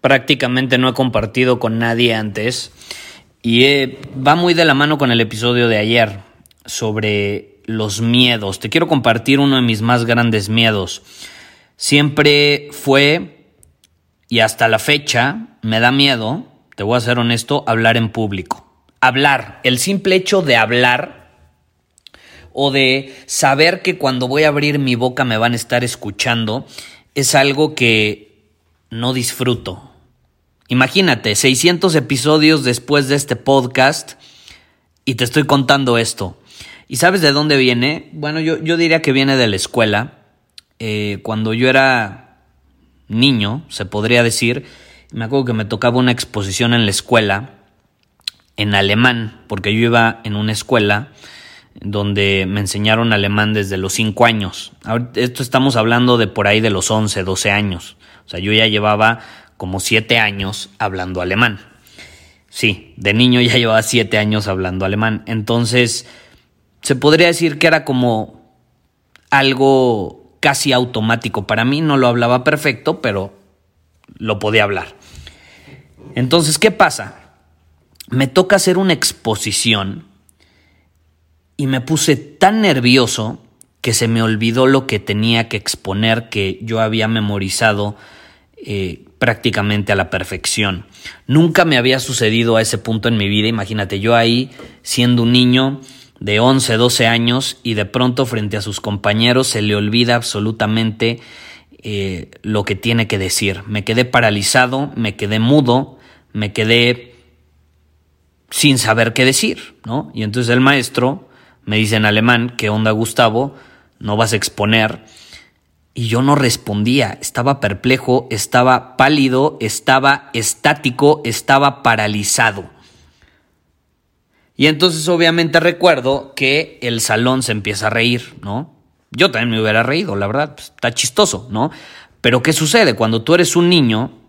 prácticamente no he compartido con nadie antes y eh, va muy de la mano con el episodio de ayer sobre los miedos. Te quiero compartir uno de mis más grandes miedos. Siempre fue y hasta la fecha me da miedo, te voy a ser honesto, hablar en público. Hablar, el simple hecho de hablar o de saber que cuando voy a abrir mi boca me van a estar escuchando es algo que no disfruto. Imagínate, 600 episodios después de este podcast y te estoy contando esto. ¿Y sabes de dónde viene? Bueno, yo, yo diría que viene de la escuela. Eh, cuando yo era niño, se podría decir, me acuerdo que me tocaba una exposición en la escuela en alemán, porque yo iba en una escuela donde me enseñaron alemán desde los 5 años. Esto estamos hablando de por ahí de los 11, 12 años. O sea, yo ya llevaba como siete años hablando alemán. Sí, de niño ya llevaba siete años hablando alemán. Entonces, se podría decir que era como algo casi automático. Para mí no lo hablaba perfecto, pero lo podía hablar. Entonces, ¿qué pasa? Me toca hacer una exposición y me puse tan nervioso que se me olvidó lo que tenía que exponer que yo había memorizado eh, prácticamente a la perfección. Nunca me había sucedido a ese punto en mi vida, imagínate, yo ahí siendo un niño de 11, 12 años y de pronto frente a sus compañeros se le olvida absolutamente eh, lo que tiene que decir. Me quedé paralizado, me quedé mudo, me quedé sin saber qué decir, ¿no? Y entonces el maestro me dice en alemán, ¿qué onda Gustavo? No vas a exponer. Y yo no respondía, estaba perplejo, estaba pálido, estaba estático, estaba paralizado. Y entonces obviamente recuerdo que el salón se empieza a reír, ¿no? Yo también me hubiera reído, la verdad, pues, está chistoso, ¿no? Pero ¿qué sucede? Cuando tú eres un niño,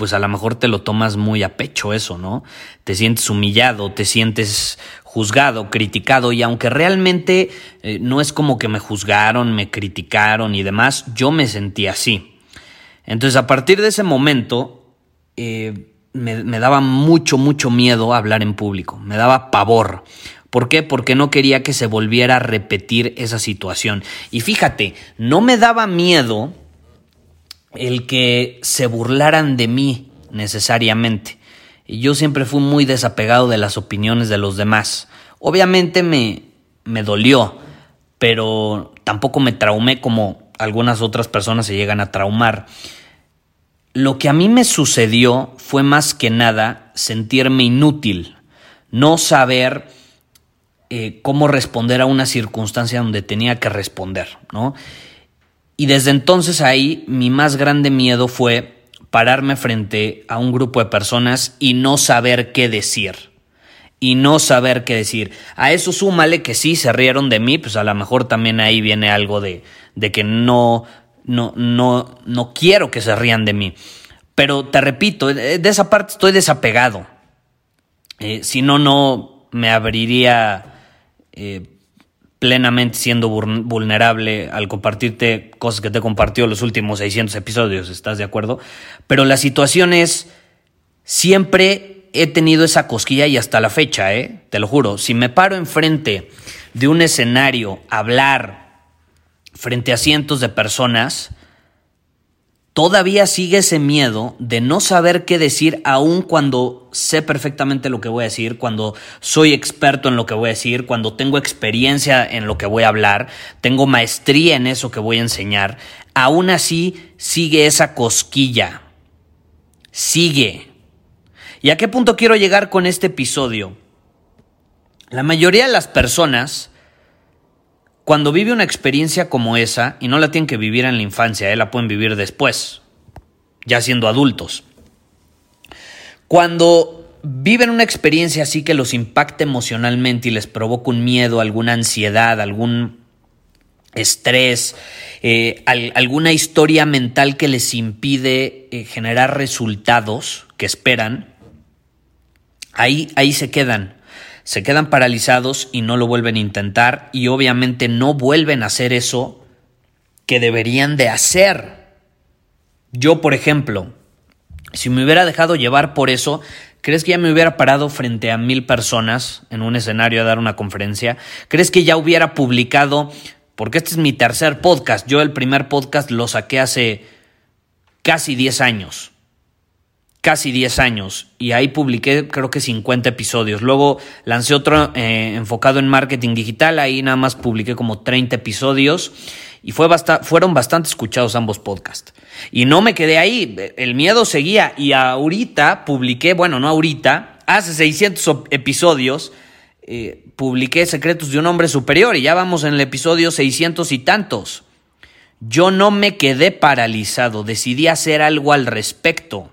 pues a lo mejor te lo tomas muy a pecho eso, ¿no? Te sientes humillado, te sientes juzgado, criticado, y aunque realmente eh, no es como que me juzgaron, me criticaron y demás, yo me sentí así. Entonces a partir de ese momento eh, me, me daba mucho, mucho miedo hablar en público, me daba pavor. ¿Por qué? Porque no quería que se volviera a repetir esa situación. Y fíjate, no me daba miedo el que se burlaran de mí necesariamente. Y yo siempre fui muy desapegado de las opiniones de los demás. Obviamente me, me dolió, pero tampoco me traumé como algunas otras personas se llegan a traumar. Lo que a mí me sucedió fue más que nada sentirme inútil, no saber eh, cómo responder a una circunstancia donde tenía que responder, ¿no? Y desde entonces ahí mi más grande miedo fue pararme frente a un grupo de personas y no saber qué decir. Y no saber qué decir. A eso súmale que sí se rieron de mí, pues a lo mejor también ahí viene algo de, de que no, no, no, no quiero que se rían de mí. Pero te repito, de esa parte estoy desapegado. Eh, si no, no me abriría eh, plenamente siendo vulnerable al compartirte cosas que te compartió los últimos 600 episodios, ¿estás de acuerdo? Pero la situación es, siempre he tenido esa cosquilla y hasta la fecha, ¿eh? Te lo juro, si me paro enfrente de un escenario a hablar frente a cientos de personas, todavía sigue ese miedo de no saber qué decir aun cuando sé perfectamente lo que voy a decir, cuando soy experto en lo que voy a decir, cuando tengo experiencia en lo que voy a hablar, tengo maestría en eso que voy a enseñar, aún así sigue esa cosquilla. Sigue. ¿Y a qué punto quiero llegar con este episodio? La mayoría de las personas, cuando vive una experiencia como esa, y no la tienen que vivir en la infancia, eh, la pueden vivir después, ya siendo adultos. Cuando viven una experiencia así que los impacta emocionalmente y les provoca un miedo, alguna ansiedad, algún estrés, eh, alguna historia mental que les impide eh, generar resultados que esperan, Ahí, ahí se quedan. Se quedan paralizados y no lo vuelven a intentar y obviamente no vuelven a hacer eso que deberían de hacer. Yo, por ejemplo, si me hubiera dejado llevar por eso, ¿crees que ya me hubiera parado frente a mil personas en un escenario a dar una conferencia? ¿Crees que ya hubiera publicado? Porque este es mi tercer podcast. Yo el primer podcast lo saqué hace casi 10 años casi 10 años y ahí publiqué creo que 50 episodios. Luego lancé otro eh, enfocado en marketing digital, ahí nada más publiqué como 30 episodios y fue fueron bastante escuchados ambos podcasts. Y no me quedé ahí, el miedo seguía y ahorita publiqué, bueno, no ahorita, hace 600 episodios. Eh, publiqué Secretos de un Hombre Superior y ya vamos en el episodio 600 y tantos. Yo no me quedé paralizado, decidí hacer algo al respecto.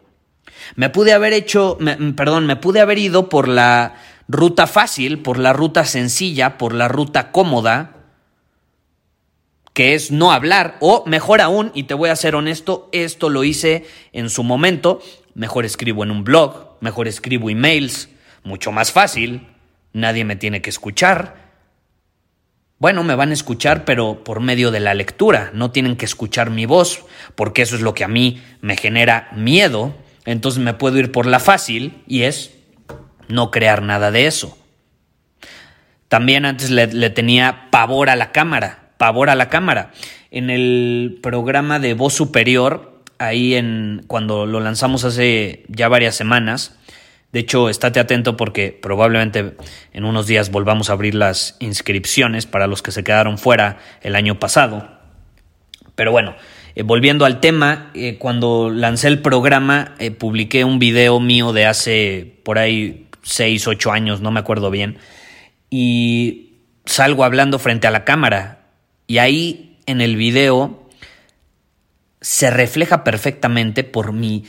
Me pude haber hecho, perdón, me pude haber ido por la ruta fácil, por la ruta sencilla, por la ruta cómoda, que es no hablar, o mejor aún, y te voy a ser honesto, esto lo hice en su momento, mejor escribo en un blog, mejor escribo emails, mucho más fácil, nadie me tiene que escuchar. Bueno, me van a escuchar, pero por medio de la lectura, no tienen que escuchar mi voz, porque eso es lo que a mí me genera miedo entonces me puedo ir por la fácil y es no crear nada de eso. También antes le, tenía pavor a la cámara, pavor a la cámara. En el programa de voz superior, ahí en cuando lo lanzamos hace ya varias semanas, de hecho, estate atento porque probablemente en unos días volvamos a abrir las inscripciones para los que se quedaron fuera el año pasado. Pero bueno, eh, volviendo al tema, eh, cuando lancé el programa, eh, publiqué un video mío de hace por ahí 6, 8 años, no me acuerdo bien, y salgo hablando frente a la cámara. Y ahí en el video se refleja perfectamente por mi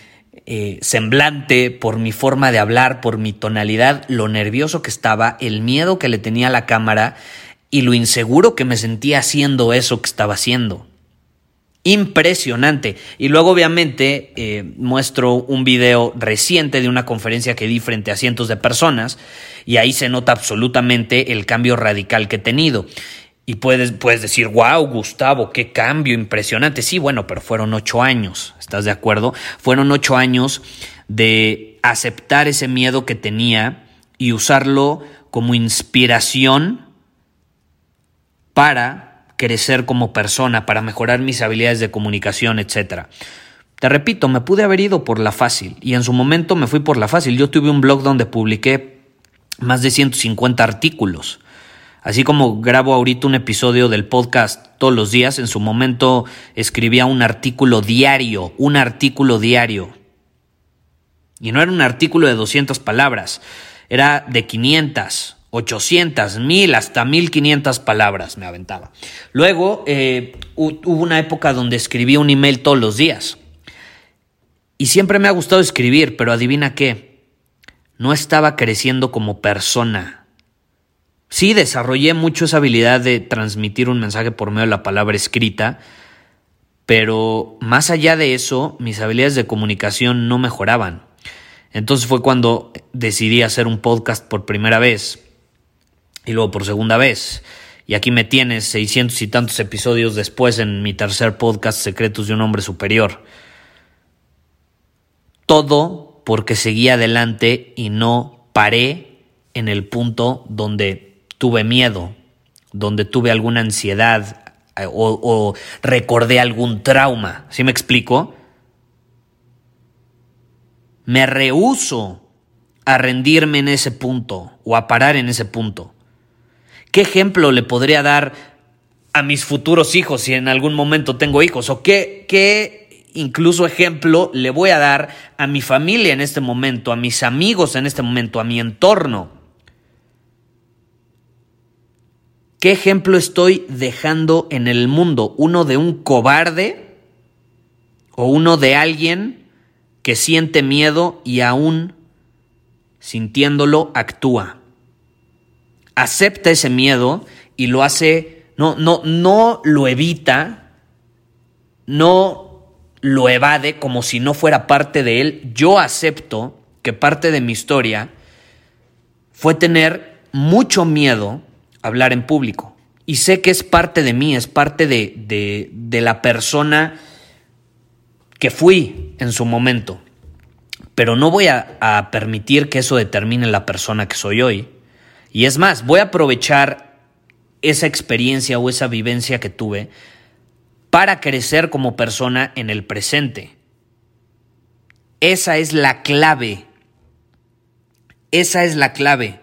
semblante, por mi forma de hablar, por mi tonalidad, lo nervioso que estaba, el miedo que le tenía a la cámara y lo inseguro que me sentía haciendo eso que estaba haciendo impresionante. Y luego obviamente eh, muestro un video reciente de una conferencia que di frente a cientos de personas y ahí se nota absolutamente el cambio radical que he tenido. Y puedes, puedes decir, wow, Gustavo, qué cambio impresionante. Sí, bueno, pero fueron ocho años, ¿estás de acuerdo? Fueron ocho años de aceptar ese miedo que tenía y usarlo como inspiración para crecer como persona, para mejorar mis habilidades de comunicación, etc. Te repito, me pude haber ido por la fácil y en su momento me fui por la fácil. Yo tuve un blog donde publiqué más de 150 artículos. Así como grabo ahorita un episodio del podcast todos los días, en su momento escribía un artículo diario, un artículo diario. Y no era un artículo de 200 palabras, era de 500, 800, 1000, hasta 1500 palabras me aventaba. Luego eh, hubo una época donde escribía un email todos los días. Y siempre me ha gustado escribir, pero adivina qué, no estaba creciendo como persona. Sí, desarrollé mucho esa habilidad de transmitir un mensaje por medio de la palabra escrita, pero más allá de eso, mis habilidades de comunicación no mejoraban. Entonces fue cuando decidí hacer un podcast por primera vez y luego por segunda vez. Y aquí me tienes seiscientos y tantos episodios después en mi tercer podcast Secretos de un Hombre Superior. Todo porque seguí adelante y no paré en el punto donde tuve miedo, donde tuve alguna ansiedad eh, o, recordé algún trauma. ¿Sí me explico? Me rehuso a rendirme en ese punto o a parar en ese punto. ¿Qué ejemplo le podría dar a mis futuros hijos si en algún momento tengo hijos? ¿O qué, qué incluso ejemplo le voy a dar a mi familia en este momento, a mis amigos en este momento, a mi entorno? ¿Qué ejemplo estoy dejando en el mundo? ¿Uno de un cobarde o uno de alguien que siente miedo y aún sintiéndolo actúa? Acepta ese miedo y lo hace, no, no, no lo evita, no lo evade como si no fuera parte de él. Yo acepto que parte de mi historia fue tener mucho miedo hablar en público. Y sé que es parte de mí, es parte de, de, de la persona que fui en su momento. Pero no voy a, a permitir que eso determine la persona que soy hoy. Y es más, voy a aprovechar esa experiencia o esa vivencia que tuve para crecer como persona en el presente. Esa es la clave. Esa es la clave.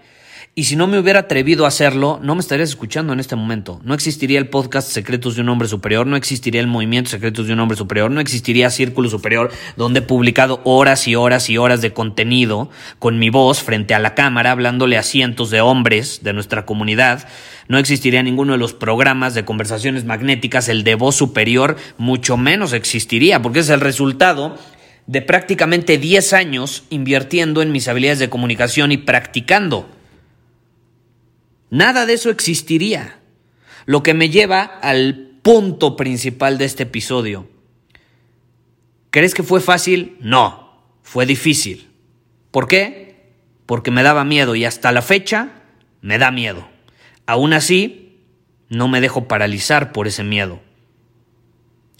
Y si no me hubiera atrevido a hacerlo, no me estarías escuchando en este momento. No existiría el podcast Secretos de un Hombre Superior, no existiría el movimiento Secretos de un Hombre Superior, no existiría Círculo Superior, donde he publicado horas y horas y horas de contenido con mi voz frente a la cámara, hablándole a cientos de hombres de nuestra comunidad. No existiría ninguno de los programas de conversaciones magnéticas, el de voz superior, mucho menos existiría, porque es el resultado de prácticamente 10 años invirtiendo en mis habilidades de comunicación y practicando. Nada de eso existiría. Lo que me lleva al punto principal de este episodio. ¿Crees que fue fácil? No, fue difícil. ¿Por qué? Porque me daba miedo y hasta la fecha me da miedo. Aún así, no me dejo paralizar por ese miedo.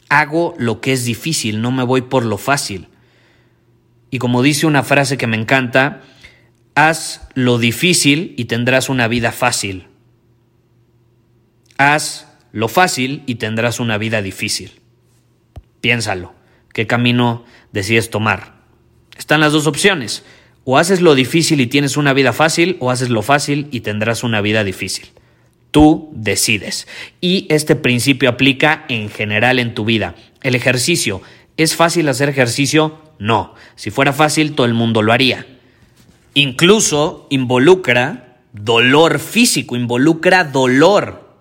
Hago lo que es difícil, no me voy por lo fácil. Y como dice una frase que me encanta, Haz lo difícil y tendrás una vida fácil. Haz lo fácil y tendrás una vida difícil. Piénsalo. ¿Qué camino decides tomar? Están las dos opciones. O haces lo difícil y tienes una vida fácil, o haces lo fácil y tendrás una vida difícil. Tú decides. Y este principio aplica en general en tu vida. El ejercicio. ¿Es fácil hacer ejercicio? No. Si fuera fácil, todo el mundo lo haría. Incluso involucra dolor físico, involucra dolor.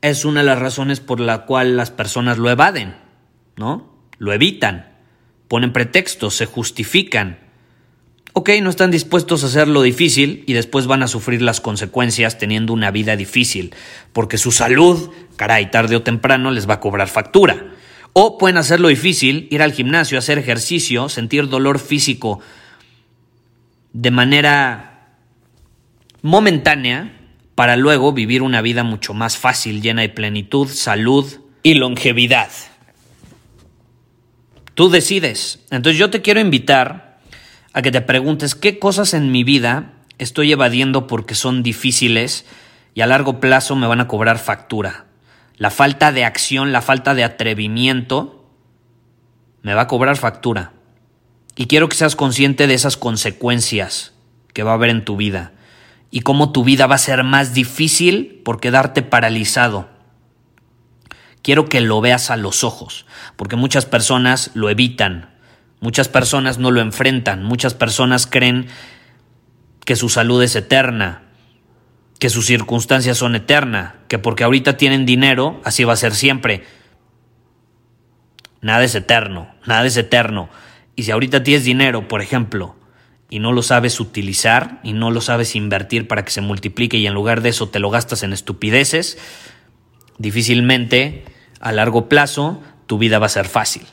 Es una de las razones por la cual las personas lo evaden, ¿no? Lo evitan, ponen pretextos, se justifican. Ok, no están dispuestos a hacer lo difícil y después van a sufrir las consecuencias teniendo una vida difícil, porque su salud, caray, tarde o temprano les va a cobrar factura. O pueden hacerlo difícil, ir al gimnasio, hacer ejercicio, sentir dolor físico de manera momentánea para luego vivir una vida mucho más fácil, llena de plenitud, salud y longevidad. Tú decides. Entonces yo te quiero invitar a que te preguntes qué cosas en mi vida estoy evadiendo porque son difíciles y a largo plazo me van a cobrar factura. La falta de acción, la falta de atrevimiento me va a cobrar factura. Y quiero que seas consciente de esas consecuencias que va a haber en tu vida y cómo tu vida va a ser más difícil por quedarte paralizado. Quiero que lo veas a los ojos, porque muchas personas lo evitan, muchas personas no lo enfrentan, muchas personas creen que su salud es eterna, que sus circunstancias son eternas, que porque ahorita tienen dinero, así va a ser siempre. Nada es eterno, nada es eterno. Y si ahorita tienes dinero, por ejemplo, y no lo sabes utilizar y no lo sabes invertir para que se multiplique y en lugar de eso te lo gastas en estupideces, difícilmente a largo plazo tu vida va a ser fácil.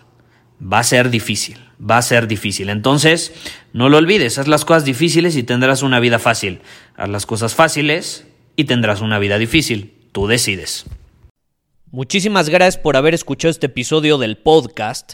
Va a ser difícil, va a ser difícil. Entonces, no lo olvides, haz las cosas difíciles y tendrás una vida fácil. Haz las cosas fáciles y tendrás una vida difícil. Tú decides. Muchísimas gracias por haber escuchado este episodio del podcast.